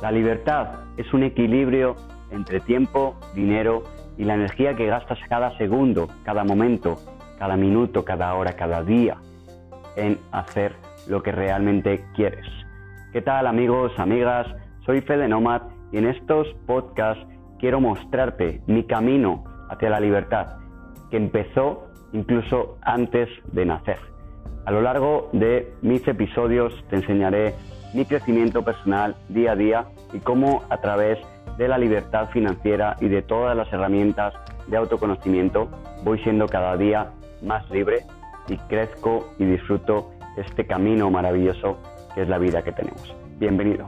La libertad es un equilibrio entre tiempo, dinero y la energía que gastas cada segundo, cada momento, cada minuto, cada hora, cada día en hacer lo que realmente quieres. ¿Qué tal amigos, amigas? Soy Fede Nomad y en estos podcasts quiero mostrarte mi camino hacia la libertad, que empezó incluso antes de nacer. A lo largo de mis episodios te enseñaré mi crecimiento personal día a día y cómo a través de la libertad financiera y de todas las herramientas de autoconocimiento voy siendo cada día más libre y crezco y disfruto este camino maravilloso que es la vida que tenemos. Bienvenido.